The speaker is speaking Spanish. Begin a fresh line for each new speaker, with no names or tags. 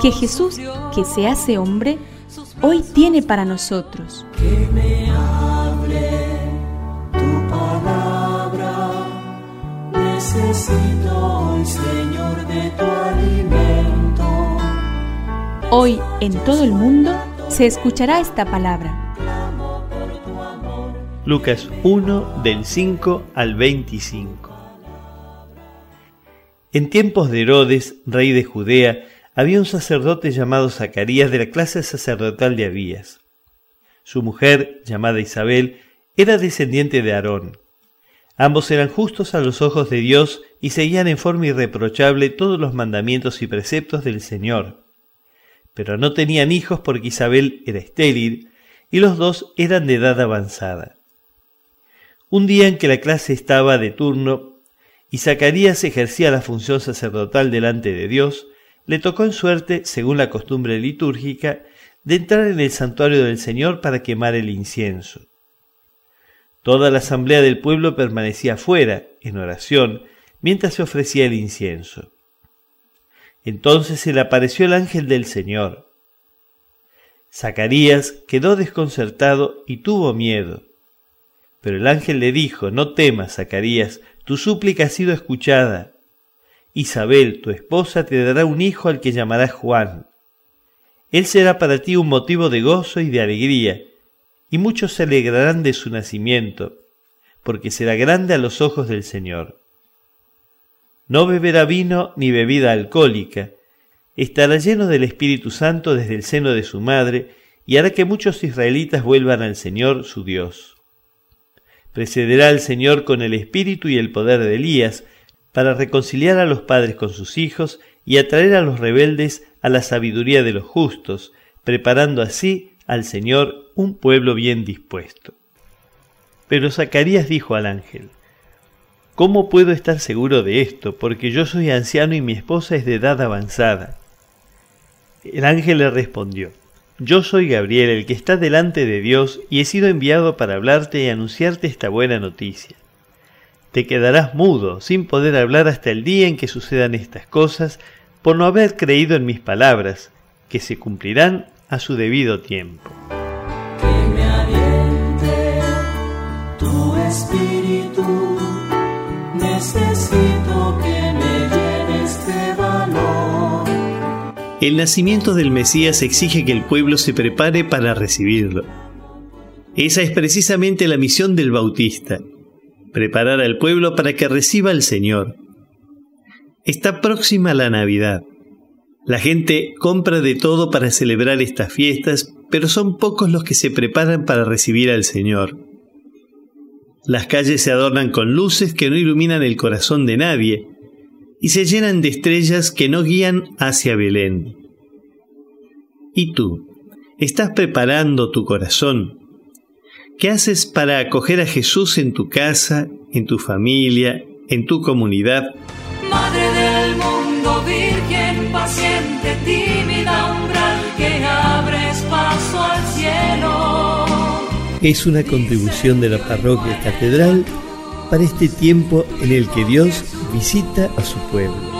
que Jesús, que se hace hombre, hoy tiene para nosotros.
Que me hable tu palabra, necesito hoy, Señor, de tu alimento.
Hoy en todo el mundo se escuchará esta palabra.
Lucas 1 del 5 al 25. En tiempos de Herodes, rey de Judea, había un sacerdote llamado Zacarías de la clase sacerdotal de Abías. Su mujer, llamada Isabel, era descendiente de Aarón. Ambos eran justos a los ojos de Dios y seguían en forma irreprochable todos los mandamientos y preceptos del Señor. Pero no tenían hijos porque Isabel era estéril y los dos eran de edad avanzada. Un día en que la clase estaba de turno y Zacarías ejercía la función sacerdotal delante de Dios, le tocó en suerte, según la costumbre litúrgica, de entrar en el santuario del Señor para quemar el incienso. Toda la asamblea del pueblo permanecía fuera, en oración, mientras se ofrecía el incienso. Entonces se le apareció el ángel del Señor. Zacarías quedó desconcertado y tuvo miedo. Pero el ángel le dijo, no temas, Zacarías, tu súplica ha sido escuchada. Isabel, tu esposa, te dará un hijo al que llamarás Juan. Él será para ti un motivo de gozo y de alegría, y muchos se alegrarán de su nacimiento, porque será grande a los ojos del Señor. No beberá vino ni bebida alcohólica, estará lleno del Espíritu Santo desde el seno de su madre, y hará que muchos israelitas vuelvan al Señor su Dios. Precederá al Señor con el espíritu y el poder de Elías, para reconciliar a los padres con sus hijos y atraer a los rebeldes a la sabiduría de los justos, preparando así al Señor un pueblo bien dispuesto. Pero Zacarías dijo al ángel, ¿Cómo puedo estar seguro de esto? Porque yo soy anciano y mi esposa es de edad avanzada. El ángel le respondió, yo soy Gabriel, el que está delante de Dios, y he sido enviado para hablarte y anunciarte esta buena noticia. Te quedarás mudo, sin poder hablar hasta el día en que sucedan estas cosas, por no haber creído en mis palabras, que se cumplirán a su debido tiempo.
Que me aliente tu espíritu, necesito que me llenes de valor.
El nacimiento del Mesías exige que el pueblo se prepare para recibirlo. Esa es precisamente la misión del Bautista, preparar al pueblo para que reciba al Señor. Está próxima la Navidad. La gente compra de todo para celebrar estas fiestas, pero son pocos los que se preparan para recibir al Señor. Las calles se adornan con luces que no iluminan el corazón de nadie, y se llenan de estrellas que no guían hacia Belén. ¿Y tú? ¿Estás preparando tu corazón? ¿Qué haces para acoger a Jesús en tu casa, en tu familia, en tu comunidad?
Madre del mundo, virgen paciente, tímida umbral que abres paso al cielo.
Es una contribución de la parroquia catedral para este tiempo en el que Dios visita a su pueblo.